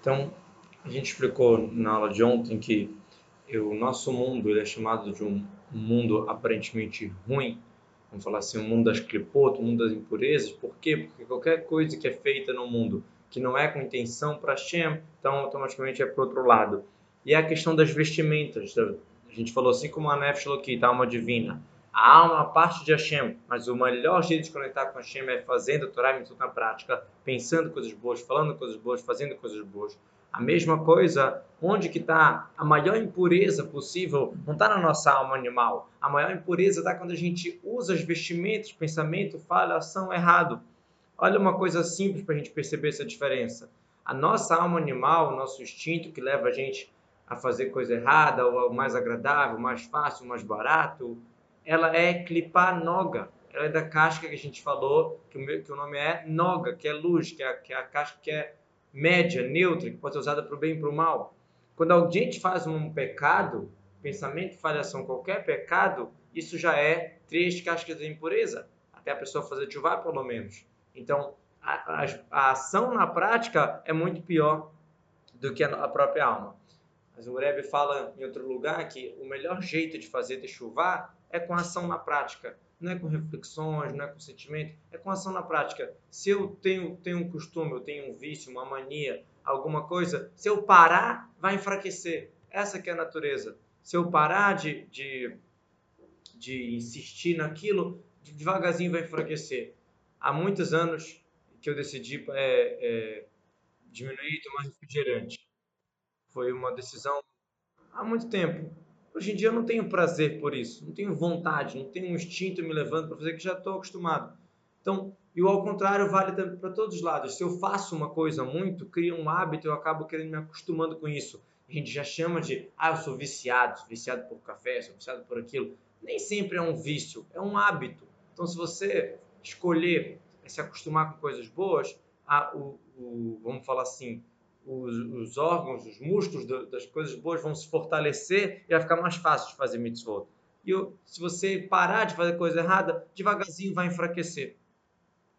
Então, a gente explicou na aula de ontem que o nosso mundo é chamado de um mundo aparentemente ruim, vamos falar assim, o mundo das clipotas, o mundo das impurezas. Por quê? Porque qualquer coisa que é feita no mundo que não é com intenção para Hashem, então automaticamente é para outro lado. E é a questão das vestimentas. A gente falou assim como a Nefesh Lokit, a alma divina. A alma é a parte de Hashem, mas o melhor jeito de conectar com Hashem é fazendo a Torá e na prática, pensando coisas boas, falando coisas boas, fazendo coisas boas. A mesma coisa, onde que está a maior impureza possível, não está na nossa alma animal. A maior impureza está quando a gente usa os vestimentos, pensamento, fala, ação errado. Olha uma coisa simples para a gente perceber essa diferença. A nossa alma animal, o nosso instinto que leva a gente a fazer coisa errada, ou o mais agradável, mais fácil, mais barato, ela é clipar noga. Ela é da casca que a gente falou, que o, que o nome é noga, que é luz, que é, que é a casca que é média, neutra, que pode ser usada para o bem e para o mal. Quando a gente faz um pecado, pensamento, falhação, qualquer pecado, isso já é três cascas de impureza, até a pessoa fazer chuva, pelo menos. Então, a, a, a, ação na prática é muito pior do que a, a própria alma. Mas o Rebbe fala em outro lugar que o melhor jeito de fazer chuva é com ação na prática não é com reflexões, não é com sentimento, é com ação na prática. Se eu tenho, tenho um costume, eu tenho um vício, uma mania, alguma coisa, se eu parar, vai enfraquecer. Essa que é a natureza. Se eu parar de, de, de insistir naquilo, devagarzinho vai enfraquecer. Há muitos anos que eu decidi é, é, diminuir e tomar refrigerante. Foi uma decisão há muito tempo. Hoje em dia eu não tenho prazer por isso, não tenho vontade, não tenho um instinto me levando para fazer que já estou acostumado. Então, e o ao contrário vale para todos os lados. Se eu faço uma coisa muito, crio um hábito, eu acabo querendo me acostumando com isso. A gente já chama de, ah, eu sou viciado, sou viciado por café, sou viciado por aquilo. Nem sempre é um vício, é um hábito. Então, se você escolher se acostumar com coisas boas, o, o, vamos falar assim, os, os órgãos, os músculos do, das coisas boas vão se fortalecer e vai ficar mais fácil de fazer mitzvot. E se você parar de fazer coisa errada, devagarzinho vai enfraquecer.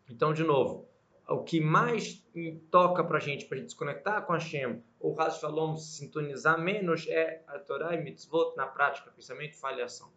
Então, de novo, o que mais toca para a gente, para a gente se conectar com a Hashem, ou Shalom se sintonizar menos, é a Torá e mitzvot na prática, pensamento, e ação.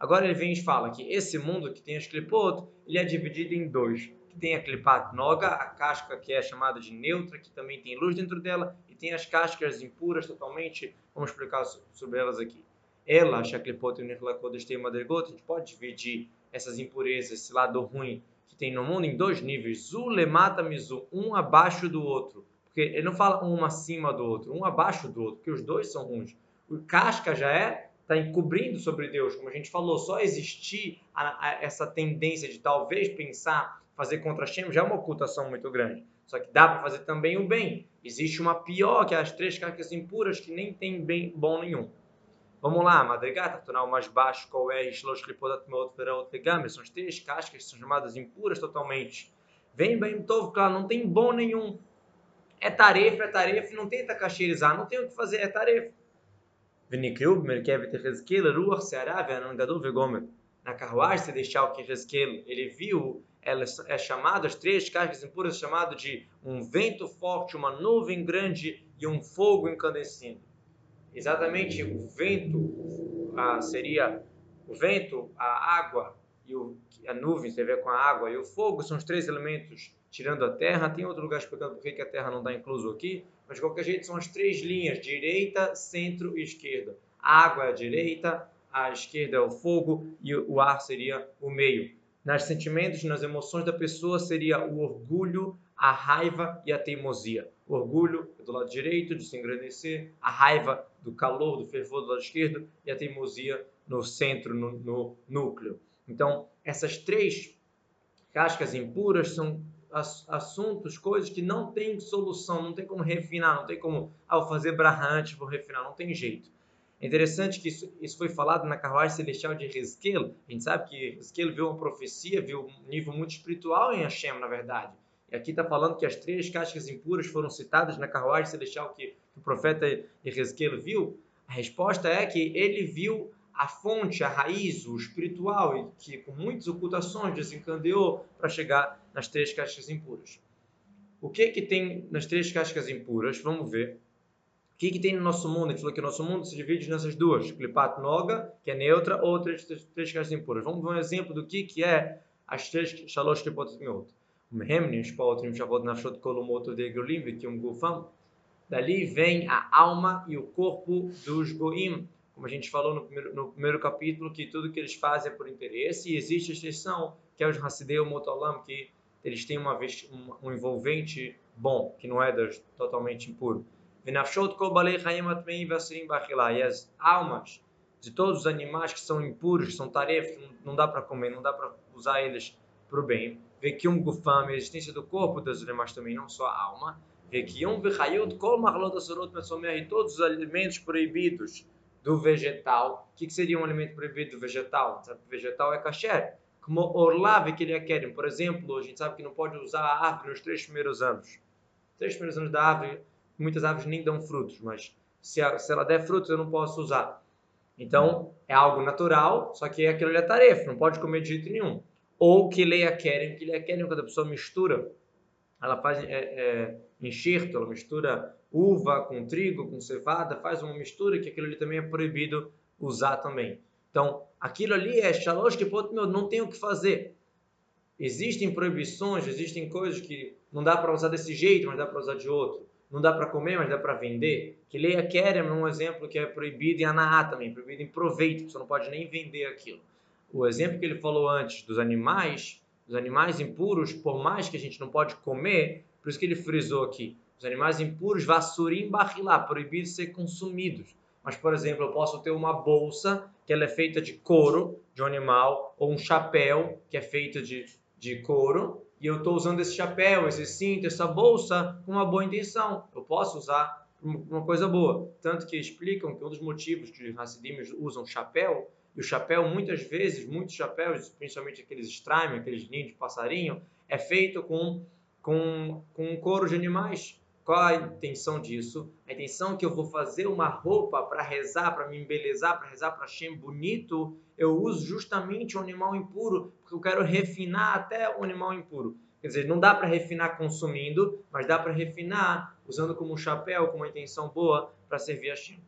Agora ele vem e fala que esse mundo que tem as clipot, ele é dividido em dois que tem a clipat noga, a casca que é chamada de neutra, que também tem luz dentro dela, e tem as cascas impuras totalmente, vamos explicar sobre elas aqui. Ela, a clipot e tem madrigot, a gente pode dividir essas impurezas, esse lado ruim que tem no mundo em dois níveis, zulemata mizu, um abaixo do outro, porque ele não fala um acima do outro, um abaixo do outro, porque os dois são ruins. O casca já é está encobrindo sobre Deus, como a gente falou, só existir a, a, essa tendência de talvez pensar fazer contra Hashem já é uma ocultação muito grande. Só que dá para fazer também o bem. Existe uma pior, que é as três cascas impuras, que nem tem bem bom nenhum. Vamos lá, Madrigata, tonal mais baixo, qual é, Shlosh Lipodat Meot Verot Legame, são as três cascas que são chamadas impuras totalmente. Vem bem Tov, claro, não tem bom nenhum. É tarefa, é tarefa, não tenta cacheirizar, não tem o que fazer, é tarefa. Venikrub, Merkev Tehezkel, Ruach, Seará, Venangadol, Vegomer. Na carruagem celestial que Hezkel, ele viu ela é chamada, as três cascas impuras, chamado de um vento forte, uma nuvem grande e um fogo incandescendo. Exatamente o vento ah, seria o vento, a água e o, a nuvem, a ver com a água, e o fogo são os três elementos tirando a terra. Tem outro lugar explicando por que a terra não está incluso aqui, mas de qualquer jeito são as três linhas, direita, centro e esquerda. A água é a direita, a esquerda é o fogo e o ar seria o meio nos sentimentos, nas emoções da pessoa seria o orgulho, a raiva e a teimosia. O orgulho é do lado direito, de se engrandecer, a raiva do calor, do fervor do lado esquerdo e a teimosia no centro, no, no núcleo. Então, essas três cascas impuras são assuntos, coisas que não tem solução, não tem como refinar, não tem como, ah, fazer brahante, vou refinar, não tem jeito. É interessante que isso, isso foi falado na carruagem celestial de Ezequiel. A gente sabe que Ezequiel viu uma profecia, viu um nível muito espiritual em Hashem, na verdade. E aqui está falando que as três cascas impuras foram citadas na carruagem celestial que, o profeta Ezequiel viu. A resposta é que ele viu a fonte, a raiz, o espiritual, e que com muitas ocultações desencadeou para chegar nas três cascas impuras. o que que tem nas três cascas impuras? Vamos ver. O que, que tem no nosso mundo? A gente falou que o nosso mundo se divide nessas duas. Klipat Noga, que é neutra, ou três, três, três cascas impuras. Vamos ver um exemplo do que, que é as três Shalosh Klipot Miot. Mehem, Nishpot, Nimshavot, Nafshot, Kolomot, Degrolim, Vikium Gufam. Dali vem a alma e o corpo dos Goim. Como a gente falou no primeiro, no primeiro capítulo, que tudo que eles fazem é por interesse. E existe a exceção, que é os Hassidei Motolam, que eles têm uma, um envolvente bom, que não é totalmente impuro. E as almas de todos os animais que são impuros, são tarefas, não dá para comer, não dá para usar eles para o bem. Vê que um gufam, a existência do corpo dos animais também, não só a alma. Vê que um vechayot, kol marlot asorot e todos os alimentos proibidos do vegetal. O que, que seria um alimento proibido do vegetal? Sabe, vegetal é kasher. Como orlave que ele querem. Por exemplo, a gente sabe que não pode usar a árvore nos três primeiros anos. Três primeiros anos da árvore muitas árvores nem dão frutos, mas se, a, se ela der frutos eu não posso usar. Então, é algo natural, só que aquilo é tarefa, não pode comer de jeito nenhum. Ou que leia querem, que leia querem quando a pessoa mistura, ela faz é, é, enxerto, ela mistura uva com trigo, com cevada, faz uma mistura que aquilo ali também é proibido usar também. Então, aquilo ali é shalosh que não tem o que fazer. Existem proibições, existem coisas que não dá para usar desse jeito, mas dá para usar de outro não dá para comer, mas dá para vender. Que leia Kerem é um exemplo que é proibido em Anaá também, proibido em proveito, você não pode nem vender aquilo. O exemplo que ele falou antes dos animais, dos animais impuros, por mais que a gente não pode comer, por isso que ele frisou aqui, os animais impuros, vassurim barrilá, proibidos de ser consumidos. Mas, por exemplo, eu posso ter uma bolsa que ela é feita de couro de um animal, ou um chapéu que é feito de, de couro, e eu estou usando esse chapéu, esse cinto, essa bolsa com uma boa intenção. Eu posso usar uma coisa boa. Tanto que explicam que um dos motivos que os Hassidim usam chapéu, e o chapéu muitas vezes, muitos chapéus, principalmente aqueles strime, aqueles ninhos de passarinho, é feito com, com, com couro de animais. Qual a intenção disso? A intenção é que eu vou fazer uma roupa para rezar, para me embelezar, para rezar para Hashem bonito, eu uso justamente o um animal impuro, porque eu quero refinar até o animal impuro. Quer dizer, não dá para refinar consumindo, mas dá para refinar usando como um chapéu, com uma intenção boa, para servir a Hashem.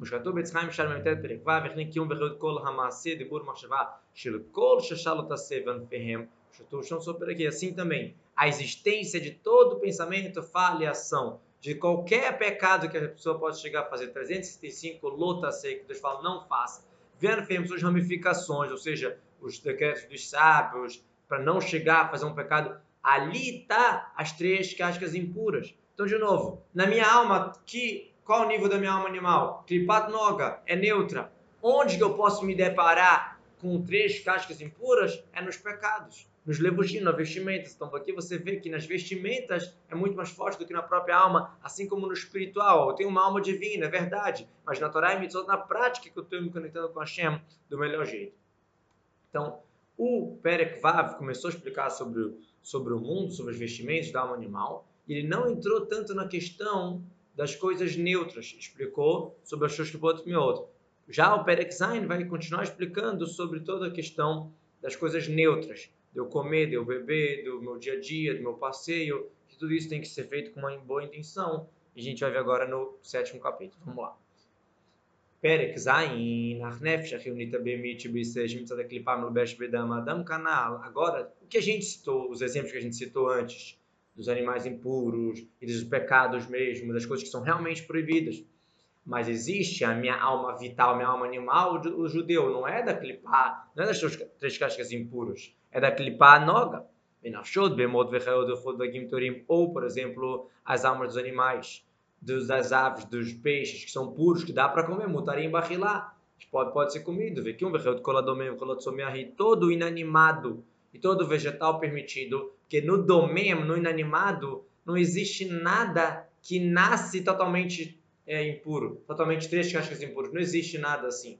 וכתוב בצחיים ישר מ"ט פרק ו' וכן קיום וחיות כל המעשה דיבור מחשבה של כל ששאל אותה סבנפיהם Estou sobre aqui. Assim também, a existência de todo pensamento, falha e ação, de qualquer pecado que a pessoa pode chegar a fazer, 365 lutas que Deus fala, não faça. Vendo firme suas ramificações, ou seja, os decretos dos sábios, para não chegar a fazer um pecado, ali está as três cascas impuras. Então, de novo, na minha alma, que, qual o nível da minha alma animal? Kripat Noga, é neutra. Onde que eu posso me deparar com três cascas impuras? É nos pecados nos levushim, nas vestimentas. Então aqui você vê que nas vestimentas é muito mais forte do que na própria alma, assim como no espiritual. Eu tenho uma alma divina, é verdade, mas na Torá e Mitzvot, na prática que eu estou me conectando com Hashem do melhor jeito. Então, o Perek Vav começou a explicar sobre, sobre o mundo, sobre os vestimentos da alma animal, e ele não entrou tanto na questão das coisas neutras, explicou sobre as Shoshkipot Miot. Já o Perek Zain vai continuar explicando sobre toda a questão das coisas neutras, de eu comer, de eu beber, do meu dia a dia, do meu passeio, que tudo isso tem que ser feito com uma boa intenção. E a gente vai ver agora no sétimo capítulo. Vamos lá. פרק ז', אך נפש החיונית הבהמית שבישראל שמצד הקליפה מלובש בדם האדם canal. Agora, o que a gente citou, os exemplos que a gente citou antes, dos animais impuros e dos pecados mesmo, das coisas que são realmente proibidas. Mas existe a minha alma vital, a minha alma animal, o judeu, não é da clipá, não é das três cascas impuras é da clipa noga. Ou, por exemplo, as almas dos animais, dos, das aves, dos peixes, que são puros, que dá para comer, mutarim barrilá. Pode, pode ser comido. Todo inanimado e todo vegetal permitido, porque no domem, no inanimado, não existe nada que nasce totalmente é, impuro, totalmente três cascas impuras. Não existe nada assim.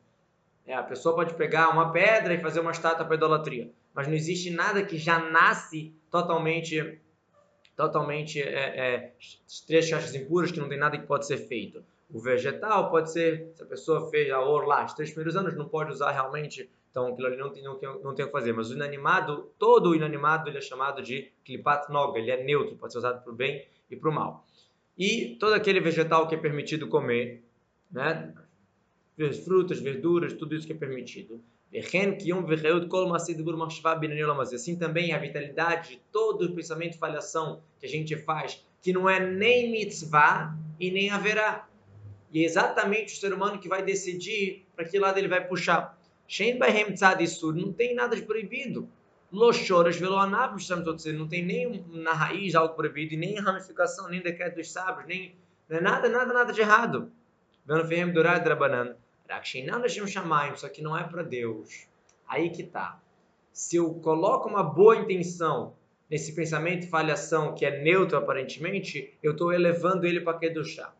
É, a pessoa pode pegar uma pedra e fazer uma estátua para idolatria mas não existe nada que já nasce totalmente totalmente é, é, três caixas impuras que não tem nada que pode ser feito. O vegetal pode ser, se a pessoa fez a orla, os três primeiros anos não pode usar realmente Então aquilo ali não tem, não não tem o que fazer. Mas o inanimado, todo o inanimado, ele é chamado de klipat noga, ele é neutro, pode ser usado para o bem e para o mal. E todo aquele vegetal que é permitido comer, né? frutas, verduras, tudo isso que é permitido. Assim também a vitalidade de todo o pensamento de falhação que a gente faz, que não é nem mitzvah e nem haverá. E é exatamente o ser humano que vai decidir para que lado ele vai puxar. Não tem nada de proibido. Lochoras veloanav, não tem nem na raiz algo proibido, e nem ramificação, nem decreto dos sábios, nem é nada, nada, nada de errado. Vendo Ferem Durad Drabanan. Só que não é para Deus. Aí que tá. Se eu coloco uma boa intenção nesse pensamento falhação que é neutro aparentemente, eu estou elevando ele para Kedushá.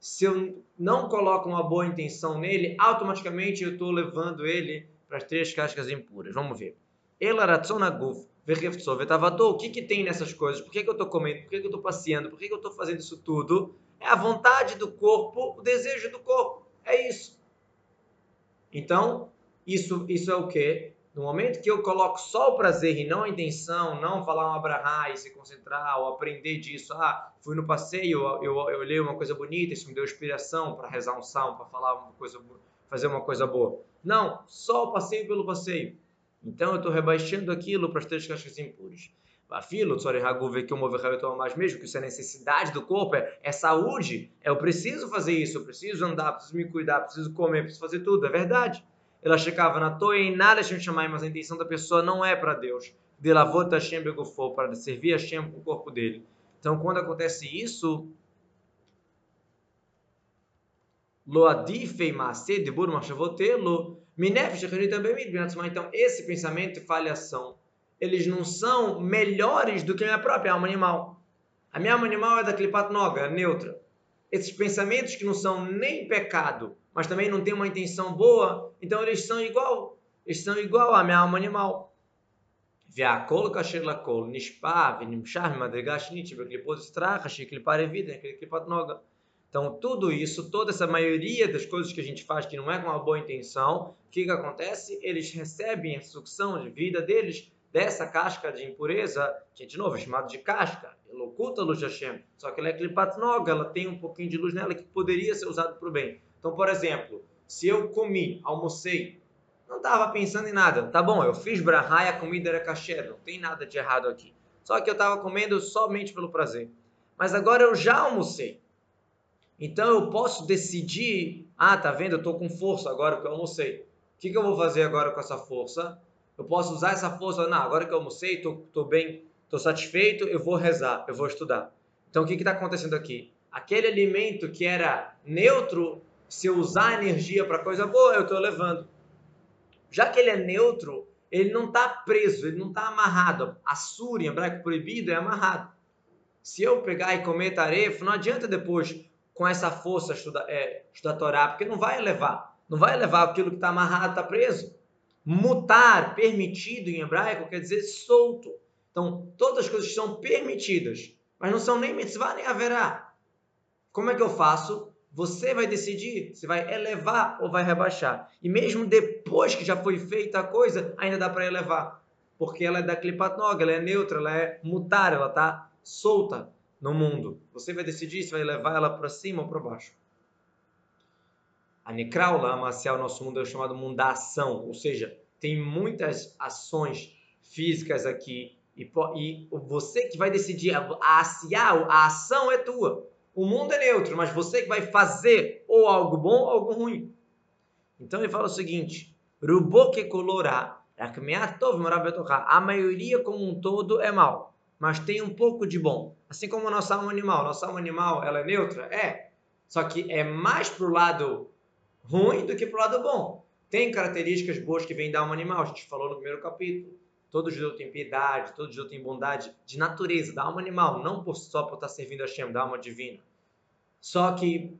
Se eu não coloco uma boa intenção nele, automaticamente eu estou levando ele para as três cascas impuras. Vamos ver. Elaratzonaguf, o que, que tem nessas coisas? Por que, que eu estou comendo? Por que, que eu estou passeando? Por que, que eu estou fazendo isso tudo? É a vontade do corpo, o desejo do corpo. É isso. Então, isso, isso é o que? No momento que eu coloco só o prazer e não a intenção, não falar um abrahá e se concentrar, ou aprender disso, ah, fui no passeio, eu, eu, eu olhei uma coisa bonita, isso me deu inspiração para rezar um salmo, para falar uma coisa, fazer uma coisa boa. Não, só o passeio pelo passeio. Então eu estou rebaixando aquilo para as três caixas impuras. Afilo, que o mais mesmo, que isso é necessidade do corpo, é, é saúde, é, eu preciso fazer isso, eu preciso andar, preciso me cuidar, preciso comer, preciso fazer tudo, é verdade. Ela checava na toa e nada Hashem chamar, mas a intenção da pessoa não é para Deus. De lavota Hashem begofou, para servir Hashem com o corpo dele. Então, quando acontece isso, lo adifei maase de bur machavotelo, minef também Então, esse pensamento e falhação eles não são melhores do que a minha própria alma animal. A minha alma animal é da Klipat Noga, é neutra. Esses pensamentos que não são nem pecado, mas também não têm uma intenção boa, então eles são igual. Eles são igual à minha alma animal. והכל כאשר לכל נשפע ונמשך ממדרגה שנית שבקליפות סטרחה שהיא קליפה רביעית, קליפת נוגה. Então, tudo isso, toda essa maioria das coisas que a gente faz que não é com uma boa intenção, o que, que acontece? Eles recebem a sucção de vida deles dessa casca de impureza, que de novo é chamado de casca, ela oculta a luz de Hashem, só que ela é klipat noga, ela tem um pouquinho de luz nela que poderia ser usado para o bem. Então, por exemplo, se eu comi, almocei, não estava pensando em nada, tá bom, eu fiz brahá e a comida era kasher, não tem nada de errado aqui. Só que eu estava comendo somente pelo prazer. Mas agora eu já almocei. Então eu posso decidir, ah, tá vendo, eu estou com força agora que eu almocei. O que, que eu vou fazer agora com essa força? Eu posso usar essa força, não, agora que eu almocei, estou bem, estou satisfeito, eu vou rezar, eu vou estudar. Então o que está acontecendo aqui? Aquele alimento que era neutro, se eu usar energia para coisa boa, eu estou levando. Já que ele é neutro, ele não está preso, ele não está amarrado. A sura em hebraico proibido é amarrado. Se eu pegar e comer tarefa, não adianta depois com essa força estudar, é, estudar Torá, porque não vai levar. Não vai levar aquilo que está amarrado, está preso. Mutar, permitido em hebraico, quer dizer solto. Então, todas as coisas são permitidas, mas não são nem mitzvah nem haverá. Como é que eu faço? Você vai decidir se vai elevar ou vai rebaixar. E mesmo depois que já foi feita a coisa, ainda dá para elevar. Porque ela é da Klipat Nog, ela é neutra, ela é mutar, ela está solta no mundo. Você vai decidir se vai levar ela para cima ou para baixo. A Nekraula, a o nosso mundo é chamado mundo da ação, ou seja, tem muitas ações físicas aqui e, e você que vai decidir, a, a, a ação é tua. O mundo é neutro, mas você que vai fazer ou algo bom ou algo ruim. Então ele fala o seguinte: Ruboke colorá, a maioria como um todo é mal, mas tem um pouco de bom. Assim como a nossa alma animal. Nossa alma animal ela é neutra? É. Só que é mais pro lado ruim do que para o lado bom. Tem características boas que vêm da alma animal, a gente falou no primeiro capítulo. Todo judeu tem piedade, todo judeu tem bondade de natureza, da alma animal, não por, só por estar servindo a Shem, da alma divina. Só que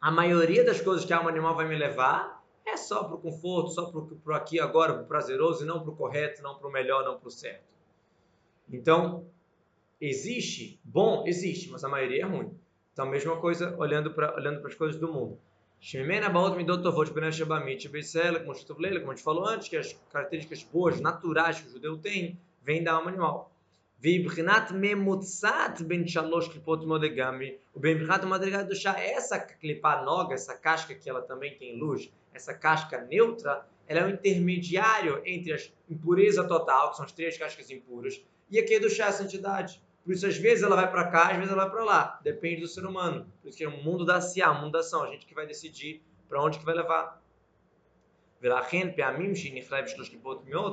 a maioria das coisas que a alma animal vai me levar é só para o conforto, só para o aqui agora, para o prazeroso, e não para o correto, não para o melhor, não para o certo. Então, existe bom? Existe, mas a maioria é ruim. Então, a mesma coisa olhando para olhando as coisas do mundo. Shemena Baot Midot Tovot Benan Shabamit Beisela, como a gente falou antes, que as características boas, naturais que o judeu tem, vêm da alma animal. Vibrinat Memutzat Ben Shalosh Klipot Modegami, o Bembrinat Madrigado Chá, essa clipá noga, essa casca que ela também tem luz, essa casca neutra, ela é um intermediário entre a impureza total, que são as três cascas impuras, e a é chá a santidade. Por isso, às vezes ela vai para cá, às vezes ela vai para lá. Depende do ser humano. Por isso que é um mundo da siá, um mundo da ação. A gente que vai decidir para onde que vai levar.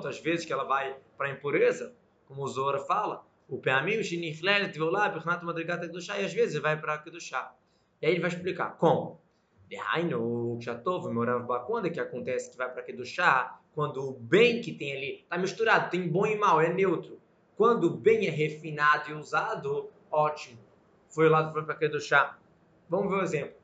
Às vezes que ela vai para a impureza, como o Zora fala, o Peamim Shiniflelet Veolá, Bernat Madrigata Kedushá, e às vezes vai para Kedushá. E aí ele vai explicar como. Dehainu, Kshatov, Morav é que acontece que vai para Kedushá? Quando o bem que tem ali está misturado, tem bom e mal, é neutro. Quando bem é refinado e usado, ótimo. Foi lá, foi para Kedushá. Vamos ver um exemplo.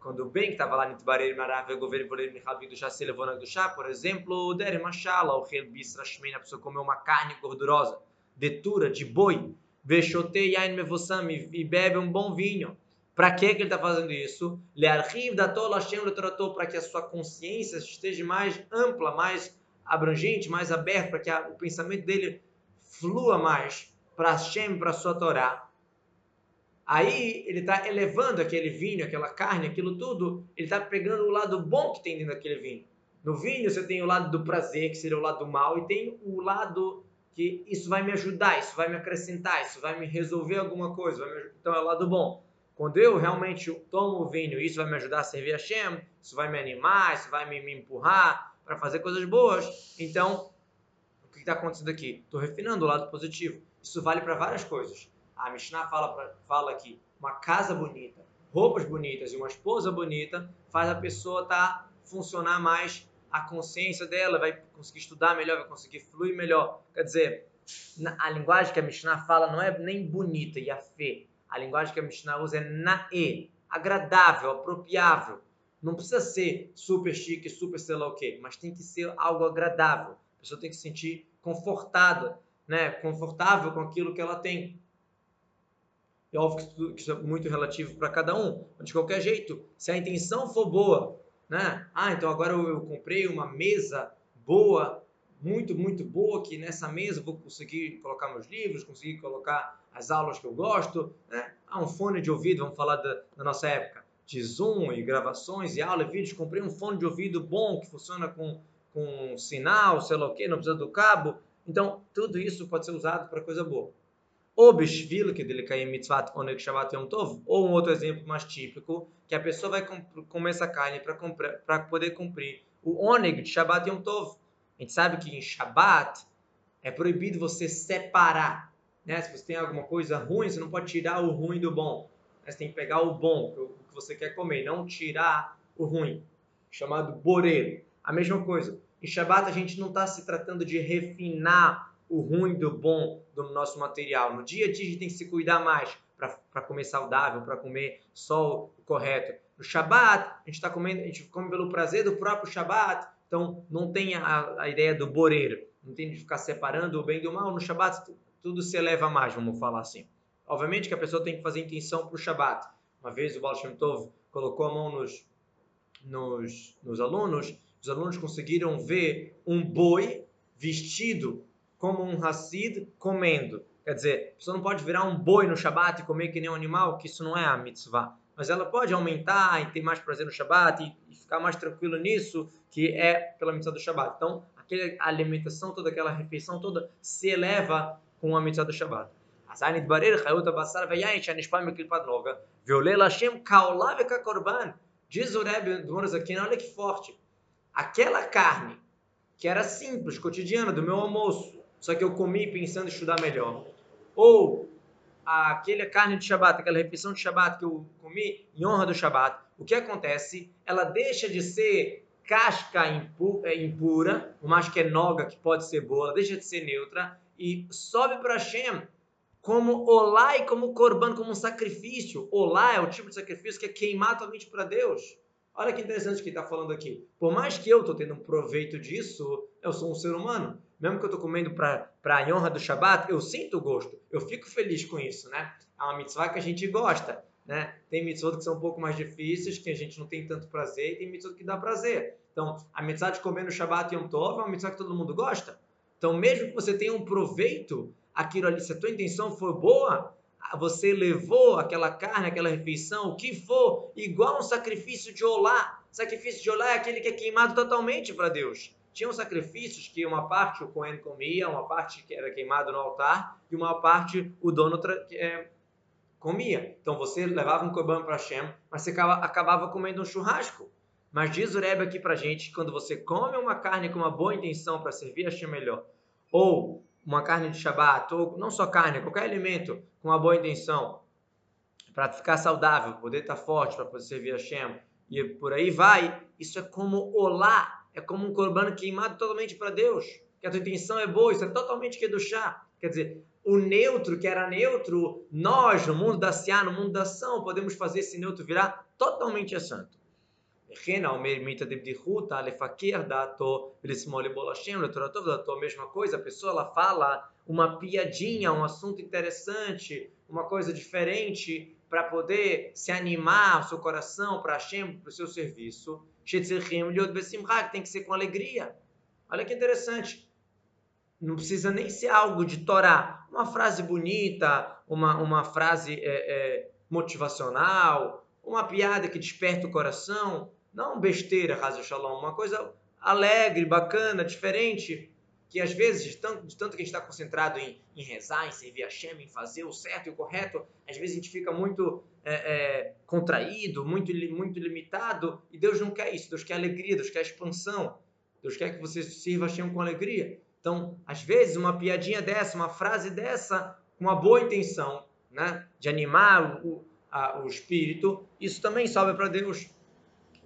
Quando o bem que estava lá no Tbareir Marav, o governo Voler Michal Kedushá se levou na Kedushá, por exemplo, o Der Mashala, o Rel Bisra Shmein, a pessoa comeu uma carne gordurosa detura de boi, vexotei yain mevossam e bebe um bom vinho. Para que, que ele está fazendo isso? Learchiv da Hashem para que a sua consciência esteja mais ampla, mais abrangente, mais aberta, para que a, o pensamento dele flua mais para Hashem, para sua Torá. Aí ele está elevando aquele vinho, aquela carne, aquilo tudo, ele está pegando o lado bom que tem dentro daquele vinho. No vinho você tem o lado do prazer, que seria o lado do mal, e tem o lado que isso vai me ajudar, isso vai me acrescentar, isso vai me resolver alguma coisa. Me... Então é o lado bom. Quando eu realmente tomo o vinho, isso vai me ajudar a servir a Shem, isso vai me animar, isso vai me, me empurrar para fazer coisas boas. Então, está acontecendo aqui? Estou refinando o lado positivo. Isso vale para várias coisas. A Mishnah fala, pra, fala aqui, uma casa bonita, roupas bonitas e uma esposa bonita faz a pessoa tá, funcionar mais a consciência dela, vai conseguir estudar melhor, vai conseguir fluir melhor. Quer dizer, a linguagem que a Mishnah fala não é nem bonita e a fé. A linguagem que a Mishnah usa é nae, agradável, apropriável. Não precisa ser super chique, super sei lá o quê, mas tem que ser algo agradável. A pessoa tem que se sentir confortada, né? confortável com aquilo que ela tem. É óbvio que isso é muito relativo para cada um, mas de qualquer jeito, se a intenção for boa, né? Ah, então agora eu, comprei uma mesa boa, muito, muito boa, que nessa mesa vou conseguir colocar meus livros, conseguir colocar as aulas que eu gosto, né? Ah, um fone de ouvido, vamos falar da, da nossa época, de Zoom e gravações e aula e vídeos, comprei um fone de ouvido bom, que funciona com, com sinal, sei lá o que, não precisa do cabo. Então, tudo isso pode ser usado para coisa boa ou bishvil, que dele cair mitzvat oneg shabbat yom tov, ou um outro exemplo mais típico, que a pessoa vai comer essa carne para poder cumprir o oneg de shabbat yom tov. A gente sabe que em shabbat é proibido você separar, né? Se você tem alguma coisa ruim, você não pode tirar o ruim do bom. Você tem que pegar o bom, o que você quer comer, não tirar o ruim, chamado boreiro. A mesma coisa. Em Shabbat a gente não está se tratando de refinar o ruim do bom do nosso material. No dia a dia a gente tem que se cuidar mais para comer saudável, para comer só o correto. No Shabat, a gente está comendo, a gente come pelo prazer do próprio Shabat, então não tem a, a ideia do boreiro, não tem de ficar separando o bem do mal. No Shabat tudo se eleva mais, vamos falar assim. Obviamente que a pessoa tem que fazer intenção para o Shabat. Uma vez o Baal Shem Tov colocou a mão nos, nos, nos alunos, os alunos conseguiram ver um boi vestido como um Hassid comendo. Quer dizer, a pessoa não pode virar um boi no Shabat e comer que nem um animal, que isso não é a mitzvah. Mas ela pode aumentar e ter mais prazer no Shabat e, e ficar mais tranquilo nisso, que é pela mitzvah do Shabat. Então, aquela alimentação toda, aquela refeição toda se eleva com a mitzvah do Shabat. אזי נתברר חיות הבשר והיין שהנשפע מקליפת נוגה ועולה להשם כעולה וכקורבן. Diz o Rebbe do Morazakina, olha que forte. Aquela carne que era simples, cotidiana, do meu almoço, só que eu comi pensando em estudar melhor. Ou aquela carne de Shabat, aquela refeição de Shabat que eu comi em honra do Shabat, o que acontece? Ela deixa de ser casca é, impura, mais que é noga, que pode ser boa, deixa de ser neutra e sobe para Hashem como olá e como corban, como um sacrifício. Olá é o tipo de sacrifício que é queimar tua mente para Deus. Olha que interessante que está falando aqui. Por mais que eu estou tendo um proveito disso, eu sou um ser humano mesmo que eu estou comendo para a honra do Shabat, eu sinto o gosto, eu fico feliz com isso, né? É uma mitzvah que a gente gosta. né? Tem mitzvot que são um pouco mais difíceis, que a gente não tem tanto prazer, e tem mitzvot que dá prazer. Então, a mitzvah de comer no Shabbat Yom Tov é uma mitzvah que todo mundo gosta. Então, mesmo que você tenha um proveito, aquilo ali, se a tua intenção for boa, você levou aquela carne, aquela refeição, o que for, igual um sacrifício de olá. Sacrifício de olá é aquele que é queimado totalmente para Deus. Tinham sacrifícios que uma parte o Cohen comia, uma parte que era queimado no altar, e uma parte o dono é, comia. Então você levava um corban para Hashem, mas você acabava comendo um churrasco. Mas diz o Rebbe aqui para gente que quando você come uma carne com uma boa intenção para servir a Hashem melhor, ou uma carne de Shabbat, ou não só carne, qualquer alimento com uma boa intenção, para ficar saudável, poder estar tá forte, para poder servir a Hashem, e por aí vai, isso é como olá, é como um corban queimado totalmente para Deus, que a tua intenção é boa, isso é totalmente que do chá. Quer dizer, o neutro, que era neutro, nós, no mundo da Siá, no mundo da ação, podemos fazer esse neutro virar totalmente santo. Rena, o mermita de Ruta, Alefakir, Dato, Lismole Bolachem, Letoratov, Dato, mesma coisa, a pessoa ela fala uma piadinha, um assunto interessante, uma coisa diferente, para poder se animar o seu coração para Hashem, para o seu serviço. Tem que ser com alegria. Olha que interessante. Não precisa nem ser algo de Torá. Uma frase bonita, uma, uma frase é, é, motivacional, uma piada que desperta o coração. Não besteira, Razo Shalom, uma coisa alegre, bacana, diferente, que às vezes, de tanto, de tanto que a gente está concentrado em, em, rezar, em servir a Shem, em fazer o certo e o correto, às vezes a gente fica muito é, é, contraído, muito, muito limitado, e Deus não quer isso, Deus quer alegria, Deus quer expansão, Deus quer que você sirva a Shem com alegria. Então, às vezes, uma piadinha dessa, uma frase dessa, com uma boa intenção, né, de animar o, a, o espírito, isso também sobe para Deus.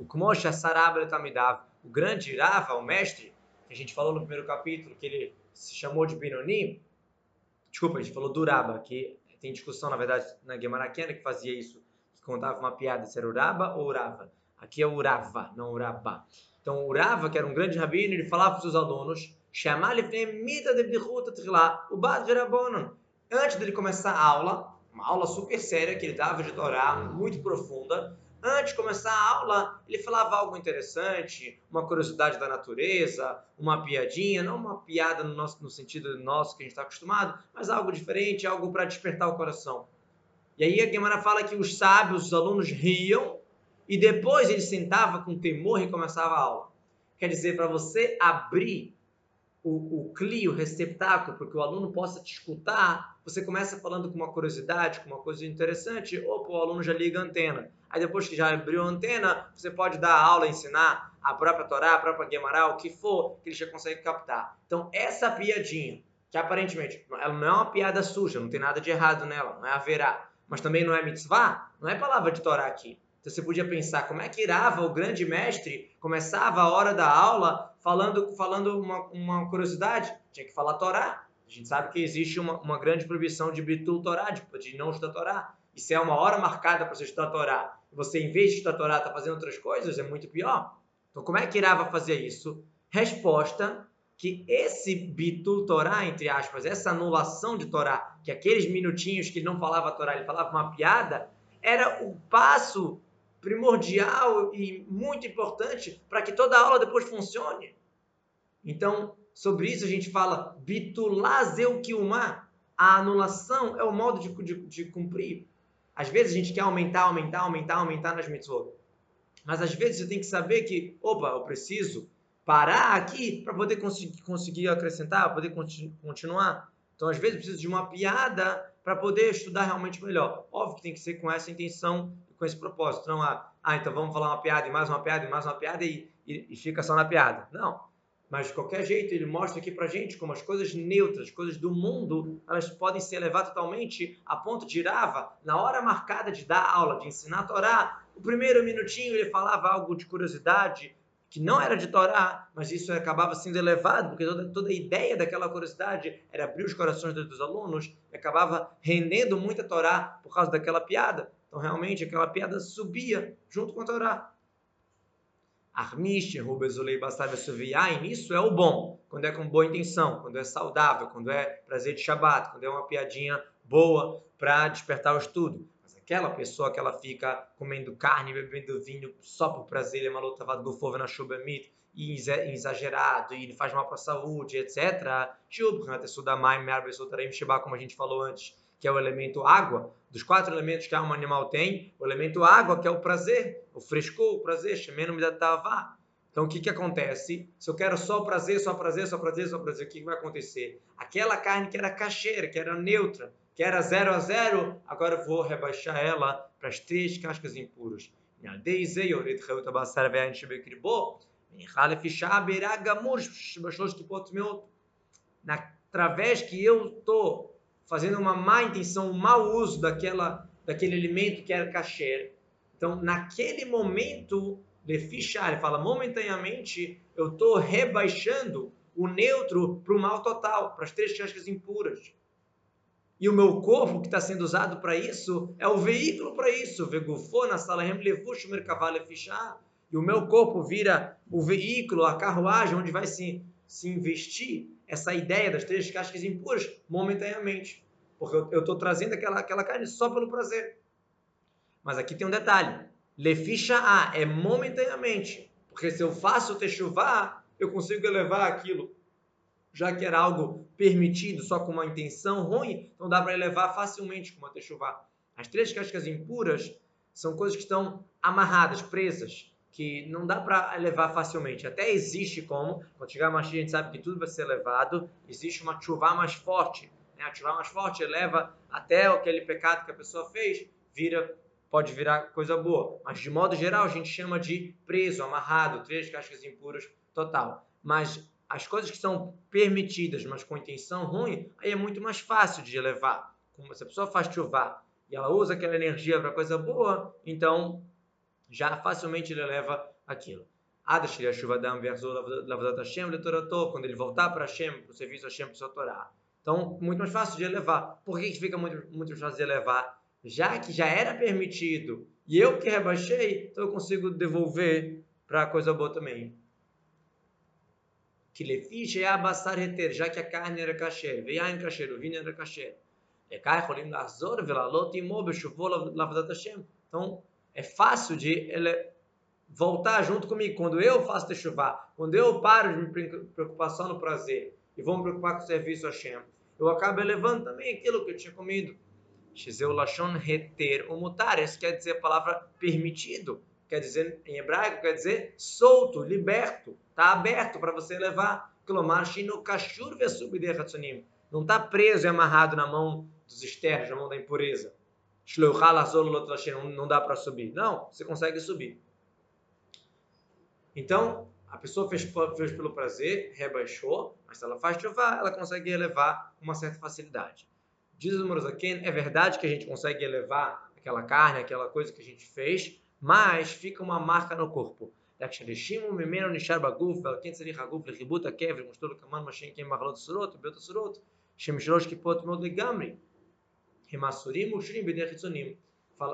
O Kmosha Sarabra Tamidav, o grande Rava, o mestre, que a gente falou no primeiro capítulo, que ele se chamou de Benoni, desculpa, a gente falou do Raba, que tem discussão, na verdade, na Gemarakiana, que fazia isso, que contava uma piada, se era Uraba ou Urava. Aqui é Urava, não Uraba. Então, Urava, que era um grande rabino, ele falava para os seus alunos, Antes dele começar a aula, uma aula super séria que ele dava de Torá, muito profunda, Antes de começar a aula, ele falava algo interessante, uma curiosidade da natureza, uma piadinha, não uma piada no, nosso, no sentido nosso que a gente está acostumado, mas algo diferente, algo para despertar o coração. E aí a Guimara fala que os sábios, os alunos riam e depois ele sentava com temor e começava a aula. Quer dizer, para você abrir o, o CLI, o receptáculo, para que o aluno possa te escutar, você começa falando com uma curiosidade, com uma coisa interessante, opa, o aluno já liga a antena. Aí depois que já abriu a antena, você pode dar aula, ensinar a própria Torá, a própria Guemará, o que for, que ele já consegue captar. Então, essa piadinha, que aparentemente ela não é uma piada suja, não tem nada de errado nela, não é haverá, mas também não é mitzvah, não é palavra de Torá aqui. Então você podia pensar como é que Irava, o grande mestre, começava a hora da aula falando, falando uma, uma curiosidade, tinha que falar Torá. A gente sabe que existe uma, uma grande proibição de bitul Torá, de, de não estudar Torá. E se é uma hora marcada para você estudar Torá, e você, em vez de estudar Torá, está fazendo outras coisas, é muito pior. Então, como é que Irava fazer isso? Resposta que esse bitul Torá, entre aspas, essa anulação de Torá, que aqueles minutinhos que ele não falava Torá, ele falava uma piada, era o passo primordial e muito importante para que toda aula depois funcione. Então, sobre isso a gente fala bitulazeu kilma. A anulação é o modo de, de, de, cumprir. Às vezes a gente quer aumentar, aumentar, aumentar, aumentar nas mitzvot. Mas às vezes você tem que saber que, opa, eu preciso parar aqui para poder conseguir, conseguir acrescentar, poder continu, continuar. Então, às vezes, eu preciso de uma piada para poder estudar realmente melhor. Óbvio que tem que ser com essa intenção com esse propósito. Não, ah, ah, então vamos falar uma piada e mais uma piada e mais uma piada e, e, e fica só na piada. Não. Mas de qualquer jeito, ele mostra aqui pra gente como as coisas neutras, as coisas do mundo, elas podem se elevar totalmente a ponto de Irava, na hora marcada de dar aula, de ensinar a Torá, o primeiro minutinho ele falava algo de curiosidade, que não era de Torá, mas isso acabava sendo elevado, porque toda, toda a ideia daquela curiosidade era abrir os corações dos alunos, e acabava rendendo muita Torá por causa daquela piada. Então, realmente, aquela piada subia junto com a Torá. Armish, Rubezulei, Bastav, Suviain, isso é o bom, quando é com boa intenção, quando é saudável, quando é prazer de Shabat, quando é uma piadinha boa para despertar o estudo. Mas aquela pessoa que ela fica comendo carne, bebendo vinho só por prazer, ele é malotavad gufov na shubamit, e exagerado, e faz mal para a saúde, etc. Como a gente falou antes, que é o elemento água, dos quatro elementos que um animal tem, o elemento água, que é o prazer, o frescor, o prazer, shemenu midatavá. Então, o que, que acontece? Se eu quero só prazer, só prazer, só prazer, só prazer, o que, que vai acontecer? Aquela carne que era cacheira, que era neutra, que era zero a zero, agora eu vou rebaixar ela para as três cascas impuras. Através que eu estou fazendo uma má intenção, um mau uso daquela, daquele alimento que era kasher. Então, naquele momento, Lefichar, fala, momentaneamente, eu estou rebaixando o neutro para o mal total, para as três cascas impuras. E o meu corpo, que está sendo usado para isso, é o veículo para isso. Vegufona, salahem, levush, merkavale, fichar. E o meu corpo vira o veículo, a carruagem, onde vai se, se investir essa ideia das três cascas impuras momentaneamente. Porque eu estou trazendo aquela, aquela carne só pelo prazer. Mas aqui tem um detalhe. Leficha A é momentaneamente. Porque se eu faço techuvá, eu consigo elevar aquilo já que era algo permitido só com uma intenção ruim, então dá para elevar facilmente com uma techuvá. As três cascas impuras são coisas que estão amarradas, presas, que não dá para elevar facilmente. Até existe como, quando chegar a Mashiach, a gente sabe que tudo vai ser elevado, existe uma chuva mais forte. Né? A chuva mais forte eleva até aquele pecado que a pessoa fez, vira pode virar coisa boa. Mas, de modo geral, a gente chama de preso, amarrado, três cascas impuras, total. Mas as coisas que são permitidas, mas com intenção ruim, aí é muito mais fácil de elevar. Como se a pessoa faz chuvar e ela usa aquela energia para coisa boa, então já facilmente ele eleva aquilo. Adash a chuva da Lavadat Hashem, quando ele voltar para Hashem, para o serviço Hashem, para seu Torá. Então, muito mais fácil de elevar. Por que fica muito, muito mais fácil de elevar? Já que já era permitido e eu que rebaixei, então eu consigo devolver para coisa boa também que lefiche é abassar reter, já que a carne era kasher, veio kasher, o vinho era kasher. Então, é fácil de voltar junto comigo. Quando eu faço techuvá, quando eu paro de me preocupar só no prazer e vou me preocupar com o serviço a Hashem, eu acabo elevando também aquilo que eu tinha comido. Shizeu lashon reter o mutar, isso quer dizer a palavra permitido quer dizer, em hebraico, quer dizer solto, liberto, está aberto para você levar. Não está preso e amarrado na mão dos externos, na mão da impureza. Não dá para subir. Não, você consegue subir. Então, a pessoa fez, fez pelo prazer, rebaixou, mas se ela faz chuva, ela consegue elevar uma certa facilidade. Diz o Morozaken, é verdade que a gente consegue elevar aquela carne, aquela coisa que a gente fez, mas fica uma marca no corpo. Rimasurim Ushrim Bederitzonim.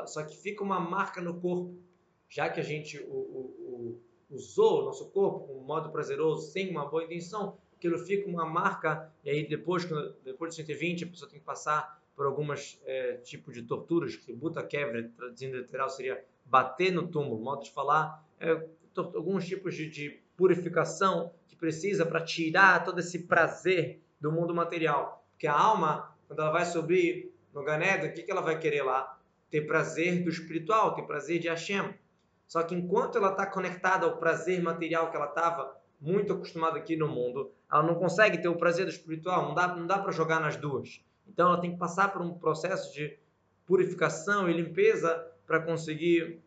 Só que fica uma marca no corpo, já que a gente o, o, o, usou o nosso corpo com um modo prazeroso, sem uma boa intenção, aquilo fica uma marca, e aí depois, depois de 120, a pessoa tem que passar por algumas é, tipo de torturas, que buta quebra, traduzindo literal, seria bater no túmulo, modo de falar, é, alguns tipos de, de purificação que precisa para tirar todo esse prazer do mundo material. Porque a alma, quando ela vai subir no Ganeda, o que, que ela vai querer lá? Ter prazer do espiritual, ter prazer de Hashem. Só que enquanto ela está conectada ao prazer material que ela estava muito acostumada aqui no mundo, ela não consegue ter o prazer do espiritual, não dá, não dá para jogar nas duas. Então ela tem que passar por um processo de purificação e limpeza para conseguir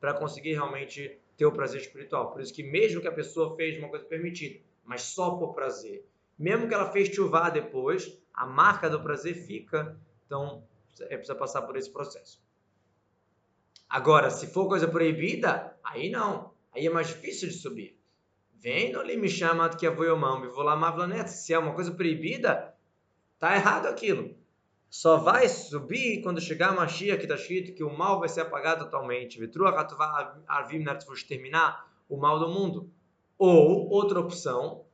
para conseguir realmente ter o prazer espiritual. Por isso que mesmo que a pessoa fez uma coisa permitida, mas só por prazer, mesmo que ela fez chuvar depois, a marca do prazer fica, então é precisa passar por esse processo. Agora, se for coisa proibida, aí não, aí é mais difícil de subir. Vem no me chama que avô eu me vou lá mavlaneta. Se é uma coisa proibida, tá errado aquilo só vai subir quando chegar a Mashiach, que está escrito que o mal vai ser apagado totalmente. terminar o mal do mundo. Ou, outra opção,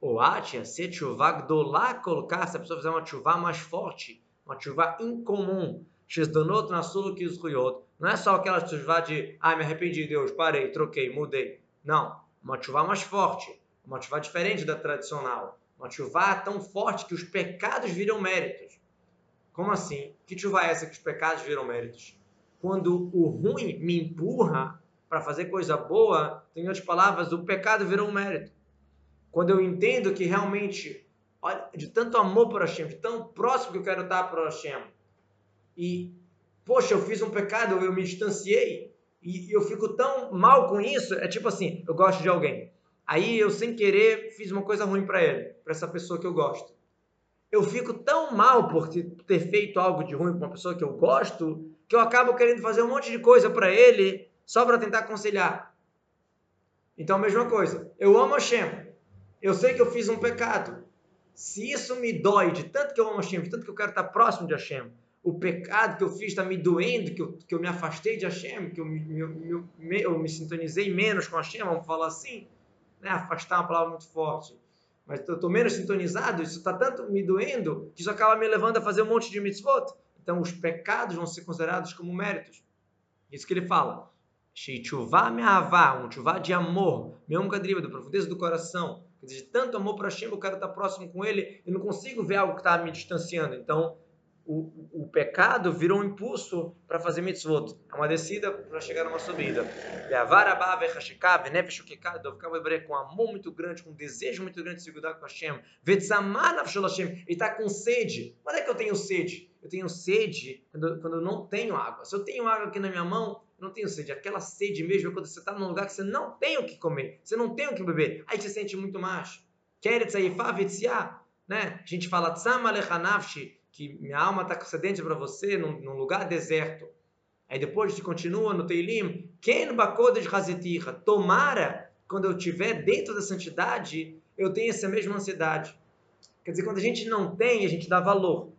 ou Atia, se chuvá gdolá colocar, se a pessoa fizer uma chuva mais forte, uma chuva incomum, Shesdonot Nasulu Kizruyot. Não é só aquela chuva de, ah, me arrependi, Deus, parei, troquei, mudei. Não. Uma chuva mais forte. Uma chuva diferente da tradicional. Uma chuva tão forte que os pecados viram méritos. Como assim? Que chuva é essa que os pecados viram méritos? Quando o ruim me empurra para fazer coisa boa, em outras palavras, o pecado virou um mérito. Quando eu entendo que realmente, de tanto amor por Hashem, de tão próximo que eu quero estar para Hashem, e, poxa, eu fiz um pecado, eu me distanciei, e eu fico tão mal com isso, é tipo assim, eu gosto de alguém. Aí eu, sem querer, fiz uma coisa ruim para ele, para essa pessoa que eu gosto. Eu fico tão mal por ter feito algo de ruim com uma pessoa que eu gosto, que eu acabo querendo fazer um monte de coisa para ele só para tentar conciliar. Então, a mesma coisa. Eu amo Hashem. Eu sei que eu fiz um pecado. Se isso me dói de tanto que eu amo Hashem, de tanto que eu quero estar próximo de Hashem, o pecado que eu fiz está me doendo, que eu, que eu me afastei de Hashem, que eu me, me, me, eu me sintonizei menos com Hashem, vamos falar assim. Né? Afastar é uma palavra muito forte. Mas eu estou menos sintonizado, isso está tanto me doendo, que isso acaba me levando a fazer um monte de mitzvot. Então, os pecados vão ser considerados como méritos. Isso que ele fala. Sheitchuvá me'avá, um chuvá de amor, mesmo cadriba, da profundeza do coração. De tanto amor para Hashem, o cara está próximo com ele, eu não consigo ver algo que está me distanciando. Então, o, o pecado virou um impulso para fazer mitzvot. É uma descida para chegar numa subida. Com amor muito grande, com desejo muito grande de se cuidar com Hashem. Ele está com sede. Quando é que eu tenho sede? Eu tenho sede quando, quando eu não tenho água. Se eu tenho água aqui na minha mão, não tenho sede. Aquela sede mesmo é quando você está num lugar que você não tem o que comer, você não tem o que beber. Aí você sente muito mais. Queretz né? A gente fala que minha alma está sedente para você num, num, lugar deserto. Aí depois se continua no Teilim, Ken bakodesh hazetiha, tomara, quando eu estiver dentro da santidade, eu tenho essa mesma ansiedade. Quer dizer, quando a gente não tem, a gente dá valor,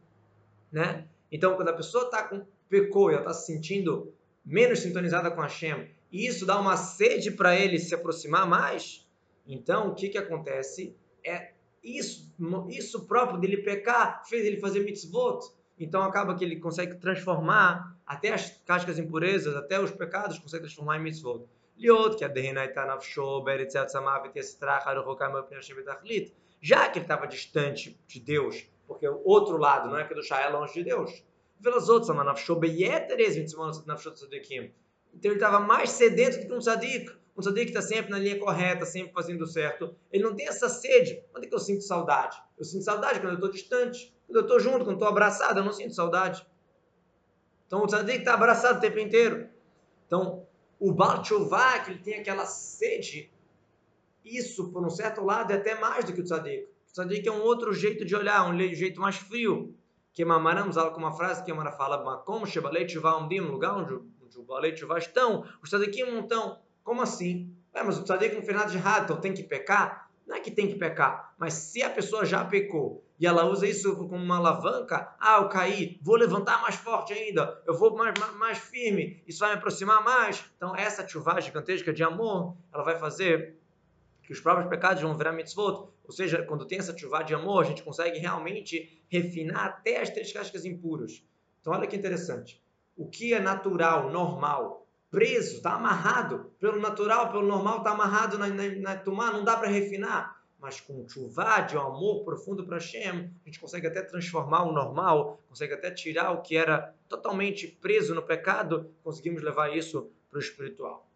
né? Então, quando a pessoa está com pecou ela está se sentindo menos sintonizada com Hashem, e isso dá uma sede para ele se aproximar mais, então o que, que acontece? É isso, isso próprio dele pecar fez ele fazer mitzvot. Então acaba que ele consegue transformar até as cascas impurezas, até os pecados, consegue transformar em mitzvot. Liot, que a Aruchokam Betachlit. Já que ele estava distante de Deus, porque o outro lado, não é que do é longe de Deus. Mitzvot Nafshot Tzadikim. Então ele estava mais sedento do que um tzadik. Um tzadik está sempre na linha correta, sempre fazendo certo. Ele não tem essa sede. Quando é que eu sinto saudade? Eu sinto saudade quando eu estou distante. Quando eu estou junto, quando estou abraçado, eu não sinto saudade. Então o tzadik está abraçado o tempo inteiro. Então o Baal que ele tem aquela sede, isso, por um certo lado, é até mais do que o tzadik. O tzadik é um outro jeito de olhar, um jeito mais frio. Que Mamaramos, com uma frase que a Mara fala, Makom Shebalei Tshuvah um lugar onde o Balei Tchuvá estão, os tzadikim não estão. Como assim? É, mas o tzadik não fez nada de errado, então tem que pecar? Não é que tem que pecar, mas se a pessoa já pecou e ela usa isso como uma alavanca, ah, eu caí, vou levantar mais forte ainda, eu vou mais, mais, mais firme, isso vai me aproximar mais. Então essa chuva gigantesca de amor, ela vai fazer que os próprios pecados vão virar mitzvot. Ou seja, quando tem essa chuva de amor, a gente consegue realmente refinar até as três cascas impuras. Então olha que interessante o que é natural, normal, preso, está amarrado. Pelo natural, pelo normal, está amarrado na, na, na tumá, não dá para refinar. Mas com chuvá, de um amor profundo para Hashem, a gente consegue até transformar o normal, consegue até tirar o que era totalmente preso no pecado, conseguimos levar isso para o espiritual.